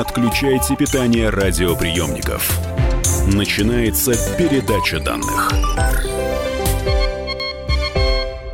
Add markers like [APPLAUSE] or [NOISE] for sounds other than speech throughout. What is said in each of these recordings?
отключайте питание радиоприемников. Начинается передача данных.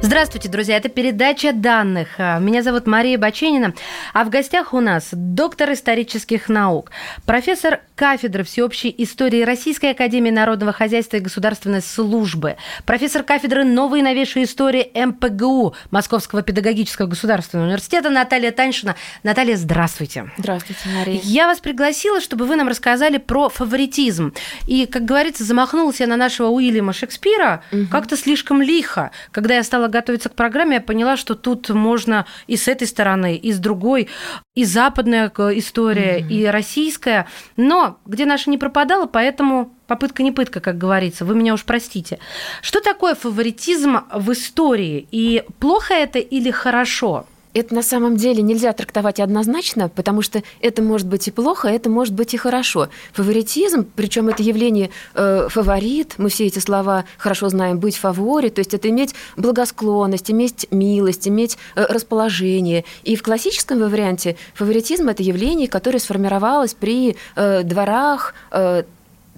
Здравствуйте, друзья. Это передача данных. А, меня зовут Мария Баченина. А в гостях у нас доктор исторических наук, профессор кафедры всеобщей истории Российской Академии Народного Хозяйства и Государственной службы, профессор кафедры новой и новейшей истории МПГУ Московского педагогического государственного университета Наталья Таньшина. Наталья, здравствуйте. Здравствуйте, Мария. Я вас пригласила, чтобы вы нам рассказали про фаворитизм. И, как говорится, замахнулась я на нашего Уильяма Шекспира угу. как-то слишком лихо, когда я стала готовиться к программе, я поняла, что тут можно и с этой стороны, и с другой, и западная история, mm-hmm. и российская. Но где наша не пропадала, поэтому попытка не пытка, как говорится. Вы меня уж простите. Что такое фаворитизм в истории? И плохо это или хорошо? Это на самом деле нельзя трактовать однозначно, потому что это может быть и плохо, это может быть и хорошо. Фаворитизм, причем это явление э, фаворит, мы все эти слова хорошо знаем, быть фаворит, то есть это иметь благосклонность, иметь милость, иметь э, расположение. И в классическом варианте фаворитизм это явление, которое сформировалось при э, дворах, э,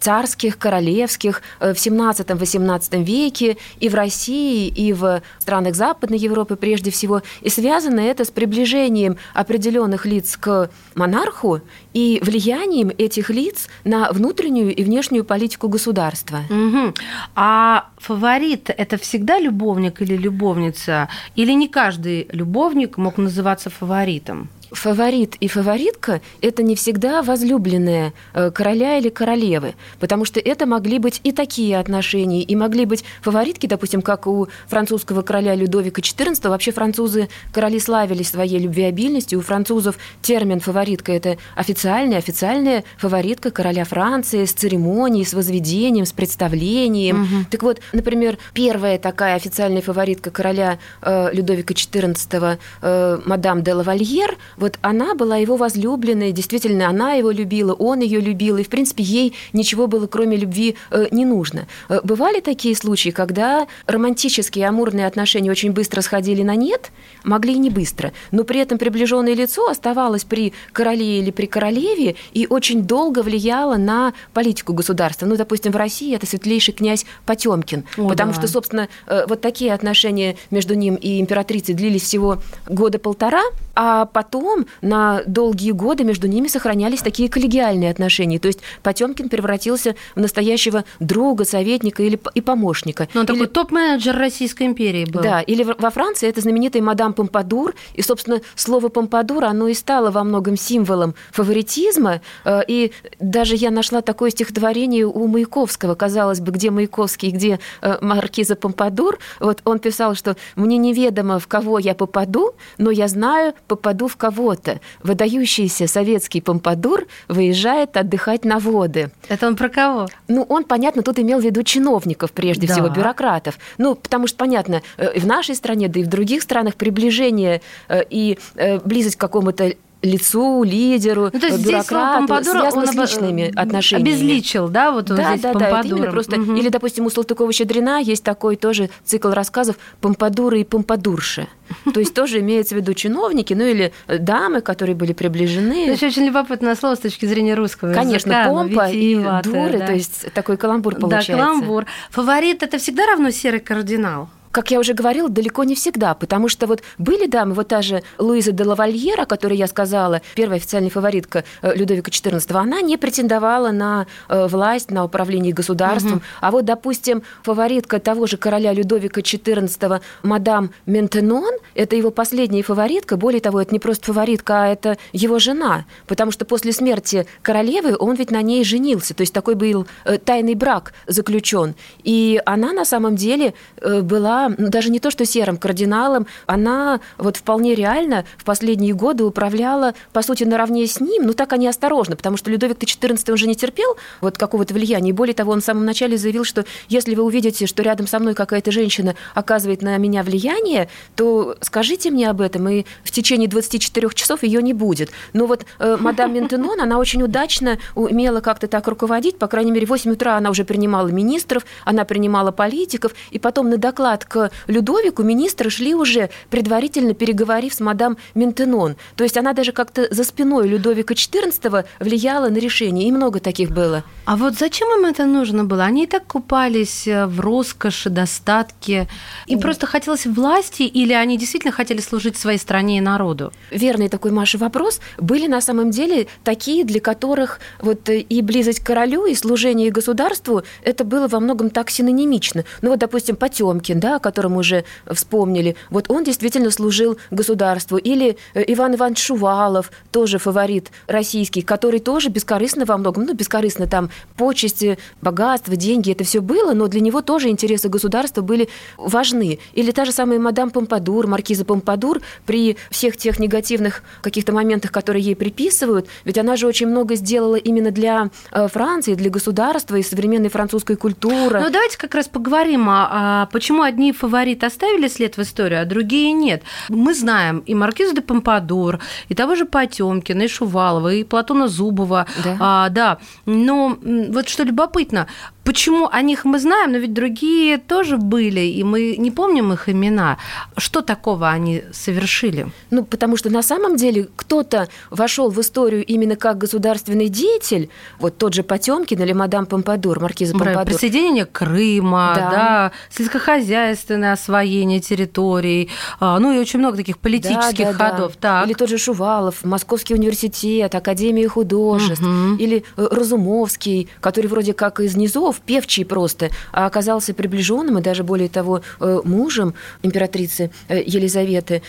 царских, королевских э, в 17-18 веке и в России, и в странах Западной Европы прежде всего. И связано это с приближением определенных лиц к монарху и влиянием этих лиц на внутреннюю и внешнюю политику государства. Угу. А фаворит – это всегда любовник или любовница? Или не каждый любовник мог называться фаворитом? Фаворит и фаворитка – это не всегда возлюбленные э, короля или королевы, потому что это могли быть и такие отношения, и могли быть фаворитки, допустим, как у французского короля Людовика XIV. Вообще французы, короли славились своей любвеобильностью. У французов термин «фаворитка» – это официальная, официальная фаворитка короля Франции с церемонией, с возведением, с представлением. Угу. Так вот, например, первая такая официальная фаворитка короля э, Людовика XIV, э, мадам де лавальер – вот она была его возлюбленной, действительно, она его любила, он ее любил, и, в принципе, ей ничего было, кроме любви, э, не нужно. Э, бывали такие случаи, когда романтические амурные отношения очень быстро сходили на нет, могли и не быстро, но при этом приближенное лицо оставалось при короле или при королеве и очень долго влияло на политику государства. Ну, допустим, в России это светлейший князь Потемкин, О, потому да. что, собственно, э, вот такие отношения между ним и императрицей длились всего года полтора, а потом на долгие годы между ними сохранялись такие коллегиальные отношения. То есть Потемкин превратился в настоящего друга, советника или и помощника. Но ну, он или... такой топ-менеджер Российской империи был. Да, или во Франции это знаменитая мадам Помпадур, и, собственно, слово Помпадур, оно и стало во многом символом фаворитизма, э, и даже я нашла такое стихотворение у Маяковского, казалось бы, где Маяковский, где э, маркиза Помпадур, вот он писал, что «мне неведомо, в кого я попаду, но я знаю, попаду в кого-то. Выдающийся советский помпадур выезжает отдыхать на воды. Это он про кого? Ну, он, понятно, тут имел в виду чиновников, прежде да. всего, бюрократов. Ну, потому что, понятно, э, в нашей стране, да и в других странах приближение э, и э, близость к какому-то лицу, лидеру, ну, то есть бюрократу, Помпадура, связано он с личными отношениями. Обезличил, да, вот да, здесь да, да, это именно просто. Угу. Или, допустим, у Салтыкова-Щедрина есть такой тоже цикл рассказов «Помпадуры и помпадурши». [LAUGHS] То есть тоже имеется в виду чиновники, ну или дамы, которые были приближены. Это очень любопытное слово с точки зрения русского Конечно, языка. помпа и дуры, да. то есть такой каламбур получается. Да, каламбур. Фаворит – это всегда равно серый кардинал? Как я уже говорила, далеко не всегда, потому что вот были дамы, вот та же Луиза де Лавальера, о которой я сказала, первая официальная фаворитка э, Людовика XIV, она не претендовала на э, власть, на управление государством, угу. а вот, допустим, фаворитка того же короля Людовика XIV, мадам Ментенон, это его последняя фаворитка, более того, это не просто фаворитка, а это его жена, потому что после смерти королевы он ведь на ней женился, то есть такой был э, тайный брак заключен, и она на самом деле была ну, даже не то, что серым кардиналом, она вот вполне реально в последние годы управляла, по сути, наравне с ним, но так они осторожно, потому что Людовик XIV, он же не терпел вот какого-то влияния, и более того, он в самом начале заявил, что если вы увидите, что рядом со мной какая-то женщина оказывает на меня влияние, то скажите мне об этом, и в течение 24 часов ее не будет. Но вот э, мадам Ментенон, она очень удачно умела как-то так руководить, по крайней мере, в 8 утра она уже принимала министров, она принимала политиков, и потом на доклад к Людовику министры шли уже предварительно переговорив с мадам Ментенон. То есть она даже как-то за спиной Людовика XIV влияла на решение. И много таких было. А вот зачем им это нужно было? Они и так купались э, в роскоши, достатке. Им просто хотелось власти или они действительно хотели служить своей стране и народу? Верный такой, Маша, вопрос. Были на самом деле такие, для которых вот э, и близость к королю, и служение государству, это было во многом так синонимично. Ну вот, допустим, Потемкин, да, о котором уже вспомнили, вот он действительно служил государству. Или э, Иван Иванович Шувалов, тоже фаворит российский, который тоже бескорыстно во многом, ну, бескорыстно там почести, богатство, деньги, это все было, но для него тоже интересы государства были важны. Или та же самая мадам Помпадур, маркиза Помпадур, при всех тех негативных каких-то моментах, которые ей приписывают, ведь она же очень много сделала именно для э, Франции, для государства и современной французской культуры. Ну, давайте как раз поговорим, а, а почему одни фавориты оставили след в историю, а другие нет. Мы знаем и маркизу де Помпадур, и того же Потемкина, и Шувалова, и Платона Зубова. Да. А, да. Но вот что любопытно, Почему о них мы знаем, но ведь другие тоже были, и мы не помним их имена. Что такого они совершили? Ну, потому что на самом деле кто-то вошел в историю именно как государственный деятель, вот тот же Потемкин или мадам Помпадур, маркиза Помпадур. Присоединение Крыма, да. Да, сельскохозяйственное освоение территорий, а, ну и очень много таких политических да, да, ходов. Да. Так. Или тот же Шувалов, Московский университет, Академия художеств, угу. или э, Разумовский, который вроде как из низов певчий просто, а оказался приближенным и даже более того э, мужем императрицы э, Елизаветы.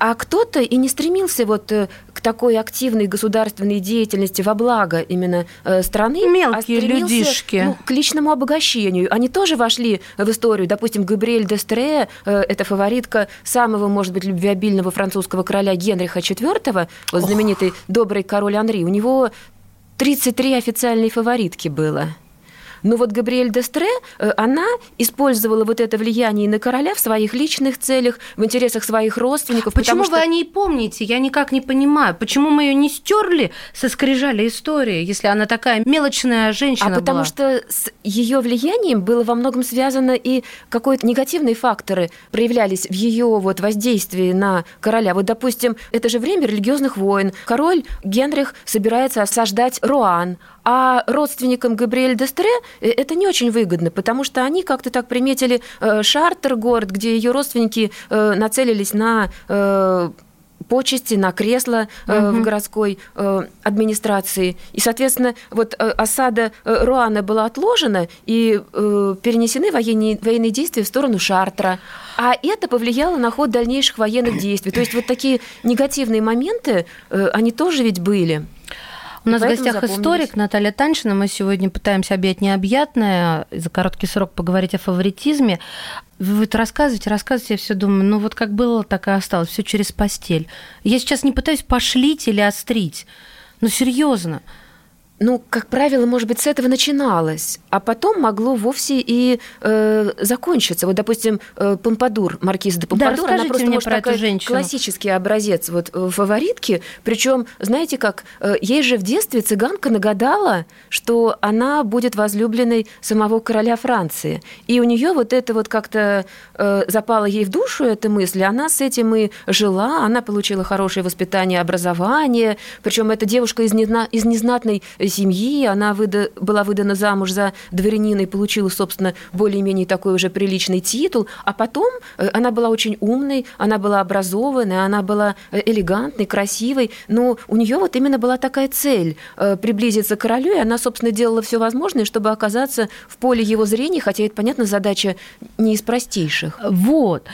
А кто-то и не стремился вот э, к такой активной государственной деятельности во благо именно страны, а Мелкие а людишки. Ну, к личному обогащению. Они тоже вошли в историю. Допустим, Габриэль де Стре, это фаворитка самого, может быть, любвеобильного французского короля Генриха IV, вот знаменитый Ох. добрый король Анри. У него 33 официальные фаворитки было. Но вот Габриэль Дестре, э, она использовала вот это влияние на короля в своих личных целях, в интересах своих родственников. Почему что... вы о ней помните? Я никак не понимаю. Почему мы ее не стерли со скрижали истории, если она такая мелочная женщина А потому что с ее влиянием было во многом связано и какие-то негативные факторы проявлялись в ее вот воздействии на короля. Вот, допустим, это же время религиозных войн. Король Генрих собирается осаждать Руан, а родственникам Габриэль Дестре это не очень выгодно, потому что они как-то так приметили э, Шартер, город, где ее родственники э, нацелились на почести на кресло угу. в городской администрации. И, соответственно, вот осада Руана была отложена, и перенесены военные, военные действия в сторону Шартра. А это повлияло на ход дальнейших военных действий. То есть вот такие негативные моменты, они тоже ведь были. У нас в гостях историк Наталья Таншина. Мы сегодня пытаемся объять необъятное, за короткий срок поговорить о фаворитизме. Вы вот рассказываете, рассказываете, я все думаю, ну вот как было, так и осталось, все через постель. Я сейчас не пытаюсь пошлить или острить, но серьезно ну, как правило, может быть, с этого начиналось, а потом могло вовсе и э, закончиться. Вот, допустим, э, Помпадур, маркиза де Помпадур, да, она просто мне может про эту женщину. классический образец вот э, фаворитки. Причем, знаете как, э, ей же в детстве цыганка нагадала, что она будет возлюбленной самого короля Франции. И у нее вот это вот как-то э, запало ей в душу эта мысль, она с этим и жила, она получила хорошее воспитание, образование, причем эта девушка из, незна, из незнатной семьи, она выда, была выдана замуж за дворянина и получила, собственно, более-менее такой уже приличный титул, а потом э, она была очень умной, она была образованной, она была э, элегантной, красивой, но у нее вот именно была такая цель э, приблизиться к королю, и она, собственно, делала все возможное, чтобы оказаться в поле его зрения, хотя это, понятно, задача не из простейших. Вот.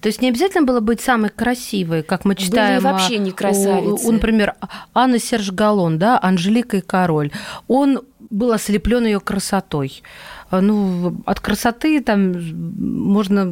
То есть не обязательно было быть самой красивой, как мы читаем. Были вообще не красавицы. У, например, Анна Серж Галлон, да, Анжелика и король. Он был ослеплен ее красотой. А, ну, от красоты там можно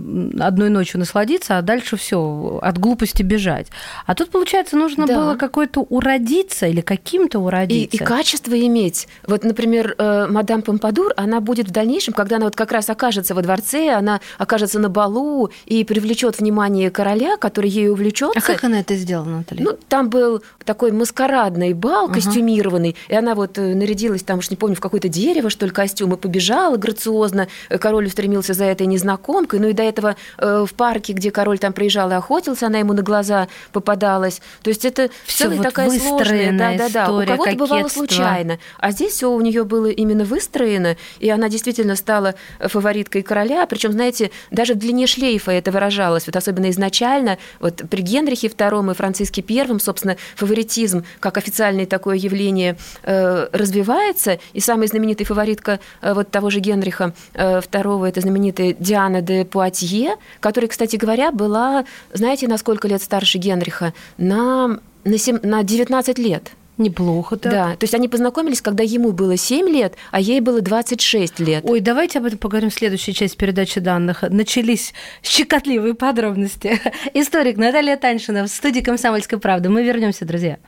одной ночью насладиться, а дальше все от глупости бежать. А тут, получается, нужно да. было какой-то уродиться или каким-то уродиться. И, и качество иметь. Вот, например, э, мадам Помпадур, она будет в дальнейшем, когда она вот как раз окажется во дворце, она окажется на балу и привлечет внимание короля, который ею увлечется. А как она это сделала, Наталья? Ну, там был такой маскарадный бал, костюмированный, ага. и она вот э, нарядилась там, уж не помню, в какое-то дерево, что ли, костюм, и побежала, грациозно король устремился за этой незнакомкой. Ну и до этого в парке, где король там приезжал и охотился, она ему на глаза попадалась. То есть это все вот такая сложная, да, да, да. У кого-то бывало случайно, а здесь все у нее было именно выстроено, и она действительно стала фавориткой короля. Причем, знаете, даже в длине шлейфа это выражалось. Вот особенно изначально, вот при Генрихе II и Франциске I, собственно, фаворитизм как официальное такое явление э, развивается, и самая знаменитая фаворитка э, вот того же Генриха II, э, это знаменитая Диана де Пуатье, которая, кстати говоря, была, знаете, на сколько лет старше Генриха? На, на, 7, на 19 лет. Неплохо, так. Да, то есть они познакомились, когда ему было 7 лет, а ей было 26 лет. Ой, давайте об этом поговорим в следующей части передачи данных. Начались щекотливые подробности. [LAUGHS] Историк Наталья Таньшина в студии «Комсомольской правды». Мы вернемся, друзья.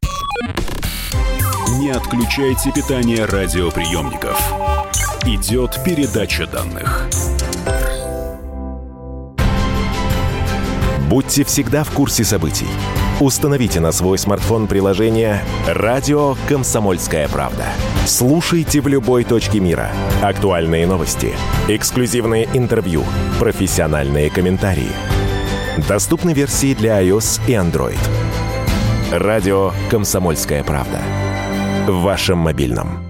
Не отключайте питание радиоприемников. Идет передача данных. Будьте всегда в курсе событий. Установите на свой смартфон приложение «Радио Комсомольская правда». Слушайте в любой точке мира. Актуальные новости, эксклюзивные интервью, профессиональные комментарии. Доступны версии для iOS и Android. «Радио Комсомольская правда». В вашем мобильном.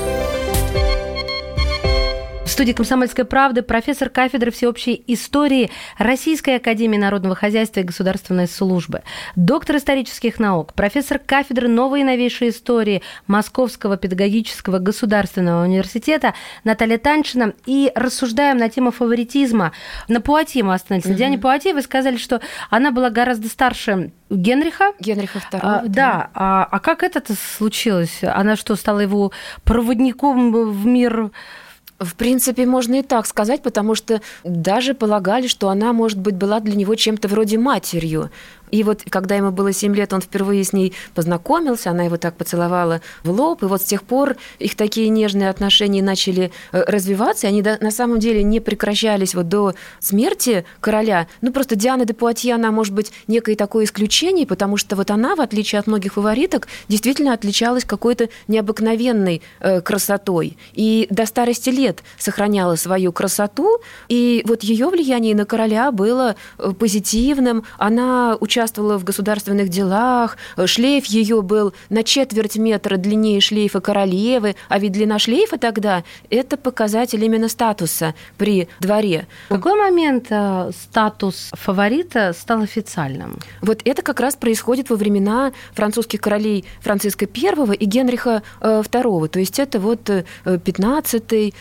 В студии «Комсомольской правды» профессор кафедры всеобщей истории Российской академии народного хозяйства и государственной службы, доктор исторических наук, профессор кафедры новой и новейшей истории Московского педагогического государственного университета Наталья Танчина. И рассуждаем на тему фаворитизма. На Пуатье мы остановились. На Диане Пуатье вы сказали, что она была гораздо старше Генриха. Генриха II. А, да. А, а как это случилось? Она что, стала его проводником в мир в принципе, можно и так сказать, потому что даже полагали, что она, может быть, была для него чем-то вроде матерью. И вот когда ему было 7 лет, он впервые с ней познакомился, она его так поцеловала в лоб, и вот с тех пор их такие нежные отношения начали э, развиваться, и они на самом деле не прекращались вот до смерти короля. Ну, просто Диана де Пуатье, она, может быть, некое такое исключение, потому что вот она, в отличие от многих фавориток, действительно отличалась какой-то необыкновенной э, красотой. И до старости лет сохраняла свою красоту, и вот ее влияние на короля было э, позитивным. Она участвовала участвовала в государственных делах, шлейф ее был на четверть метра длиннее шлейфа королевы, а ведь длина шлейфа тогда – это показатель именно статуса при дворе. В какой момент э, статус фаворита стал официальным? Вот это как раз происходит во времена французских королей Франциска I и Генриха II, э, то есть это вот 15-16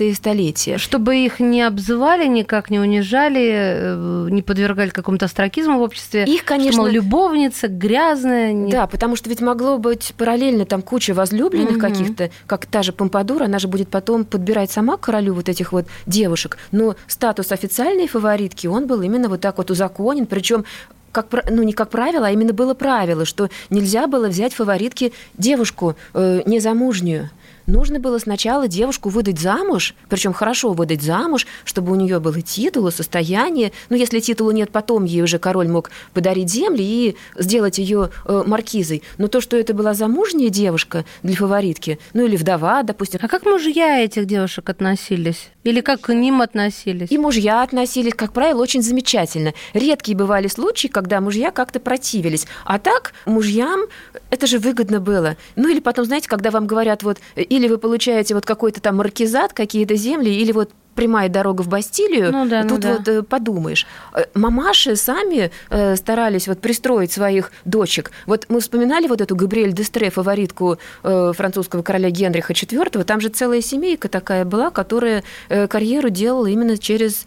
э, столетие. Чтобы их не обзывали, никак не унижали, не подвергали какому-то астракизму в обществе, обществе. Их, конечно, что, мол, любовница грязная. Не... Да, потому что ведь могло быть параллельно там куча возлюбленных угу. каких-то, как та же Помпадур, она же будет потом подбирать сама королю вот этих вот девушек. Но статус официальной фаворитки, он был именно вот так вот узаконен, причем как, ну, не как правило, а именно было правило, что нельзя было взять фаворитки девушку э, незамужнюю нужно было сначала девушку выдать замуж, причем хорошо выдать замуж, чтобы у нее было титул, состояние. Ну, если титула нет, потом ей уже король мог подарить земли и сделать ее э, маркизой. Но то, что это была замужняя девушка для фаворитки, ну или вдова, допустим. А как мужья этих девушек относились? Или как к ним относились? И мужья относились, как правило, очень замечательно. Редкие бывали случаи, когда мужья как-то противились. А так мужьям это же выгодно было. Ну или потом, знаете, когда вам говорят, вот или вы получаете вот какой-то там маркизат, какие-то земли, или вот прямая дорога в Бастилию, ну, да, тут ну, вот да. Э, подумаешь. Э, мамаши сами э, старались вот пристроить своих дочек. Вот мы вспоминали вот эту Габриэль Дестре, фаворитку французского короля Генриха IV, там же целая семейка такая была, которая карьеру делала именно через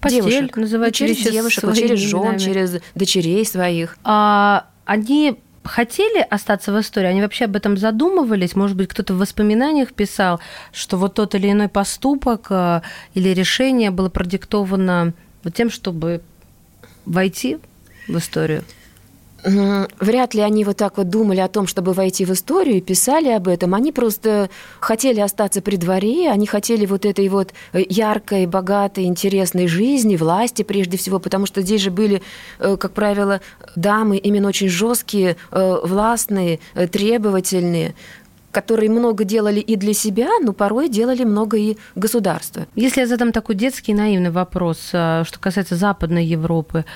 Постель, девушек. Называть ну, через девушек, через жен, через дочерей своих. А они хотели остаться в истории? Они вообще об этом задумывались? Может быть, кто-то в воспоминаниях писал, что вот тот или иной поступок э, или решение было продиктовано тем, чтобы войти в историю? Вряд ли они вот так вот думали о том, чтобы войти в историю и писали об этом. Они просто хотели остаться при дворе, они хотели вот этой вот э, яркой, богатой, интересной жизни, власти прежде всего, потому что здесь же были, э, как правило, дамы именно очень жесткие, э, властные, требовательные которые много делали и для себя, но порой делали много и государства. Если я задам такой детский наивный вопрос, что касается Западной Европы,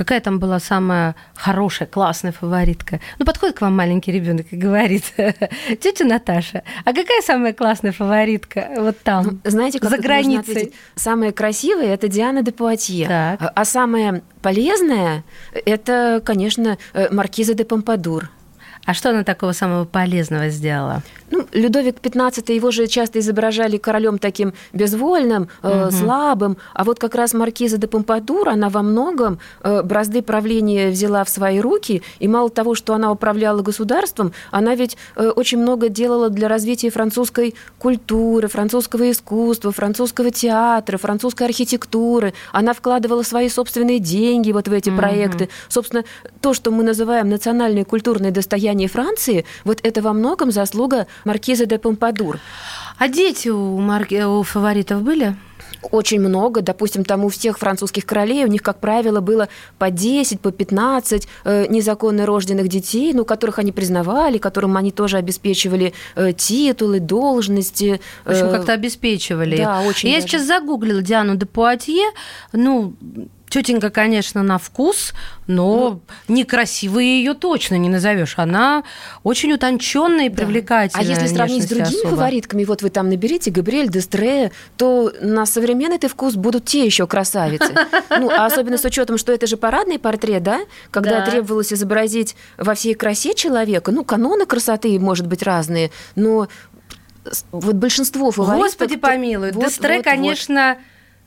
Какая там была самая хорошая, классная фаворитка? Ну, подходит к вам маленький ребенок и говорит, [LAUGHS] тетя Наташа, а какая самая классная фаворитка вот там, ну, знаете, как за границей? Самая красивая – это Диана де Пуатье. Так. А самая полезная – это, конечно, э, Маркиза де Помпадур. А что она такого самого полезного сделала? Ну, Людовик XV, его же часто изображали королем таким безвольным, э, слабым, а вот как раз маркиза де Помпадур, она во многом э, бразды правления взяла в свои руки, и мало того, что она управляла государством, она ведь э, очень много делала для развития французской культуры, французского искусства, французского театра, французской архитектуры. Она вкладывала свои собственные деньги вот в эти проекты. Собственно, то, что мы называем национальное культурное достояние Франции, вот это во многом заслуга маркиза де Помпадур. А дети у, марки... у фаворитов были? очень много. Допустим, там у всех французских королей, у них, как правило, было по 10, по 15 э, незаконно рожденных детей, ну, которых они признавали, которым они тоже обеспечивали э, титулы, должности. В общем, э, как-то обеспечивали. Да, очень Я даже. сейчас загуглила Диану де Пуатье, ну, Тетенька, конечно, на вкус, но ну, некрасивой ее точно не назовешь. Она очень утонченная и да. привлекательная. А если сравнить с другими особо. фаворитками, вот вы там наберите Габриэль Дестре, то на современный ты вкус будут те еще красавицы. [LAUGHS] Ну, а особенно с учетом, что это же парадный портрет, да? Когда да. требовалось изобразить во всей красе человека. Ну, каноны красоты, может быть, разные, но вот большинство фаворитов... Господи помилуй, вот, Дестре, вот, конечно... Вот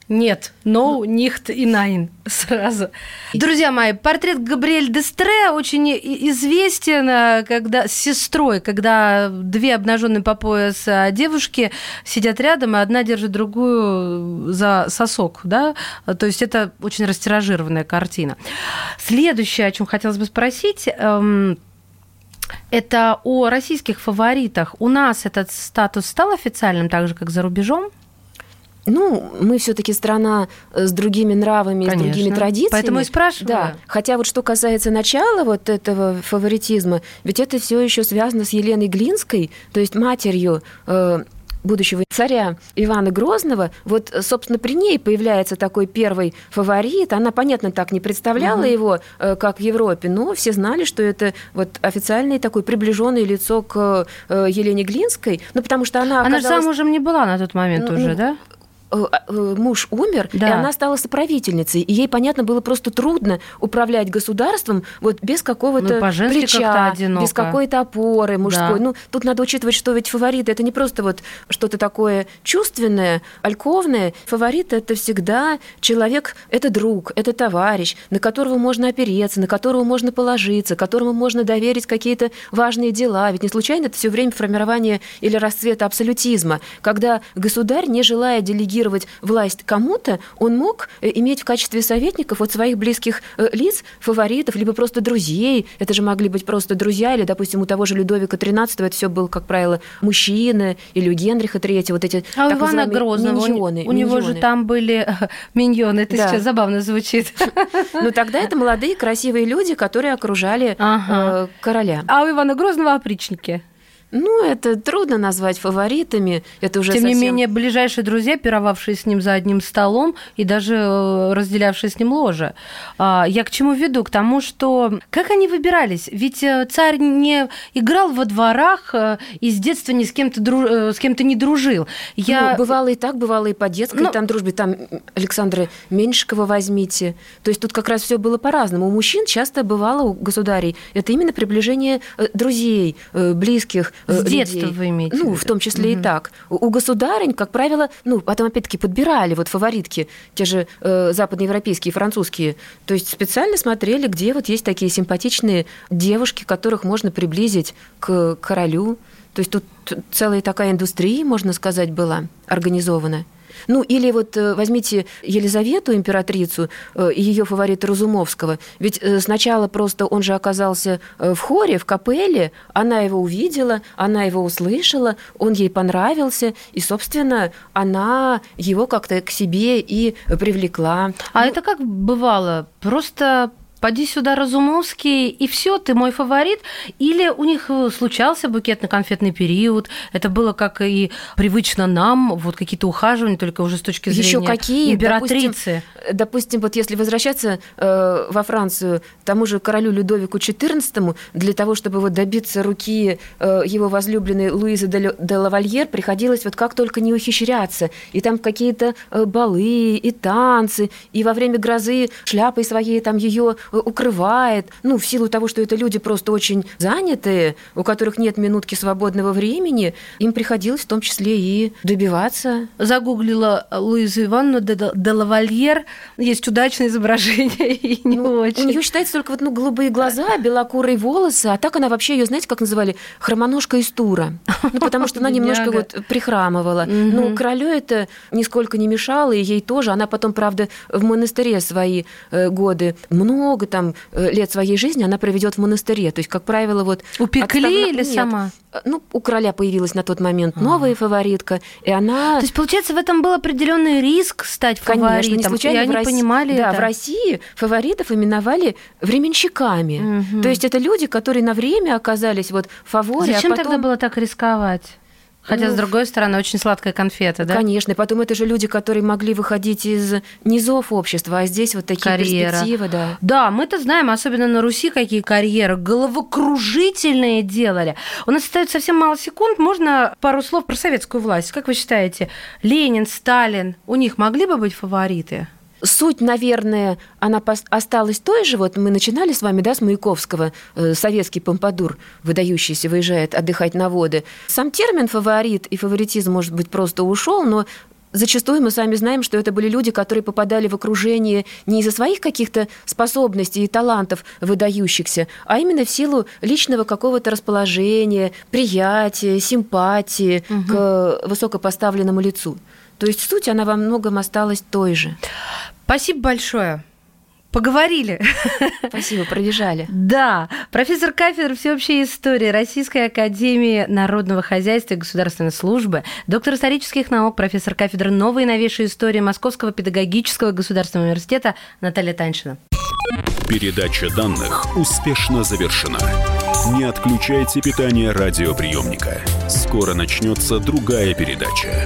нет, no, nicht и nein [LAUGHS] сразу. Друзья мои, портрет Габриэль Дестре очень известен э, когда, с сестрой, когда две обнаженные по пояс э, девушки сидят рядом, и одна держит другую за сосок, да? То есть это очень растиражированная картина. Следующее, о чем хотелось бы спросить, эм, это о российских фаворитах. У нас этот статус стал официальным, так же, как за рубежом? Ну, мы все-таки страна э, с другими нравами, Конечно. с другими традициями. Поэтому и спрашиваю. Да. Хотя вот что касается начала вот этого фаворитизма, ведь это все еще связано с Еленой Глинской, то есть матерью э, будущего царя Ивана Грозного, вот, собственно, при ней появляется такой первый фаворит. Она, понятно, так не представляла угу. его, э, как в Европе, но все знали, что это вот официальное такое приближенное лицо к э, Елене Глинской, ну, потому что она Она оказалась... замужем не была на тот момент ну, уже, да? Э, э, муж умер, да. и она стала соправительницей. И ей, понятно, было просто трудно управлять государством вот без какого-то ну, плеча, без какой-то опоры мужской. Да. Ну, тут надо учитывать, что ведь фаворит это не просто вот что-то такое чувственное, альковное. Фаворит это всегда человек, это друг, это товарищ, на которого можно опереться, на которого можно положиться, которому можно доверить какие-то важные дела. Ведь не случайно это все время формирование или расцвета абсолютизма, когда государь, не желая делегировать делегировать власть кому-то, он мог э, иметь в качестве советников вот своих близких э, лиц, фаворитов, либо просто друзей. Это же могли быть просто друзья, или, допустим, у того же Людовика XIII это все был, как правило, мужчины, или у Генриха III, вот эти а так Ивана Грозного, миньоны, у, у него же там были э, [LAUGHS] миньоны, это да. сейчас забавно звучит. [LAUGHS] Ну тогда это молодые, красивые люди, которые окружали ага. короля. А у Ивана Грозного опричники? Ну, это трудно назвать фаворитами. Это уже Тем совсем... не менее, ближайшие друзья, пировавшие с ним за одним столом и даже э, разделявшие с ним ложе. А, я к чему веду? К тому, что как они выбирались? Ведь э, царь не играл во дворах э, и с детства ни с кем-то дру... с кем-то не дружил. Я... Ну, бывало и так, бывало и по детской Но... Ну, там дружбе. Там Александра Меньшикова возьмите. То есть тут как раз все было по-разному. У мужчин часто бывало, у государей, это именно приближение друзей, близких, Э, С детства вы имеете? Ну, в том числе угу. и так. У государынь, как правило, ну, потом опять-таки подбирали вот фаворитки, те же э, западноевропейские, французские. То есть специально смотрели, где вот есть такие симпатичные девушки, которых можно приблизить к королю. То есть тут целая такая индустрия, можно сказать, была организована. Ну, или вот э, возьмите Елизавету, императрицу, э, ее фаворита Разумовского. Ведь э, сначала просто он же оказался в хоре, в капелле, она его увидела, она его услышала, он ей понравился, и, собственно, она его как-то к себе и привлекла. А ну, это как бывало? Просто поди сюда, Разумовский, и все, ты мой фаворит? Или у них случался букетно-конфетный период? Это было как и привычно нам, вот какие-то ухаживания, только уже с точки зрения Еще какие? императрицы. Допустим, допустим, вот если возвращаться э, во Францию, тому же королю Людовику XIV, для того, чтобы вот добиться руки э, его возлюбленной Луизы де, де Лавальер, приходилось вот как только не ухищряться. И там какие-то э, балы, и танцы, и во время грозы шляпой своей там ее укрывает, ну, в силу того, что это люди просто очень занятые, у которых нет минутки свободного времени, им приходилось в том числе и добиваться. Загуглила Луизу Ивановну де, де Лавальер, есть удачное изображение [LAUGHS] и не ну, очень. У нее считается только вот, ну, голубые глаза, белокурые волосы, а так она вообще ее, знаете, как называли? Хромоножка из тура. Ну, потому что она немножко вот прихрамывала. Ну, королю это нисколько не мешало, и ей тоже. Она потом, правда, в монастыре свои э, годы много много там э, лет своей жизни она проведет в монастыре. То есть, как правило, вот... Упекли отставна... или Нет. сама? Э, ну, у короля появилась на тот момент новая фаворитка, и она... То есть, получается, в этом был определенный риск стать фаворитом? Конечно, не случайно и они России... понимали да, это? в России фаворитов именовали временщиками. Угу. То есть, это люди, которые на время оказались вот в фаворе, а Зачем а потом... тогда было так рисковать? Хотя, ну, с другой стороны, очень сладкая конфета, да? Конечно. И потом это же люди, которые могли выходить из низов общества, а здесь вот такие Карьера. перспективы, да. Да, мы-то знаем, особенно на Руси, какие карьеры головокружительные делали. У нас остается совсем мало секунд. Можно пару слов про советскую власть? Как вы считаете, Ленин, Сталин, у них могли бы быть фавориты? Суть, наверное, она осталась той же. Вот мы начинали с вами, да, с Маяковского, э, советский помпадур, выдающийся, выезжает отдыхать на воды. Сам термин «фаворит» и «фаворитизм», может быть, просто ушел, но Зачастую мы сами знаем, что это были люди, которые попадали в окружение не из-за своих каких-то способностей и талантов выдающихся, а именно в силу личного какого-то расположения, приятия, симпатии угу. к высокопоставленному лицу. То есть суть, она во многом осталась той же. Спасибо большое. Поговорили. Спасибо, пробежали. Да. Профессор кафедры всеобщей истории Российской Академии Народного Хозяйства и Государственной Службы, доктор исторических наук, профессор кафедры новой и новейшей истории Московского педагогического государственного университета Наталья Таньшина. Передача данных успешно завершена. Не отключайте питание радиоприемника. Скоро начнется другая передача.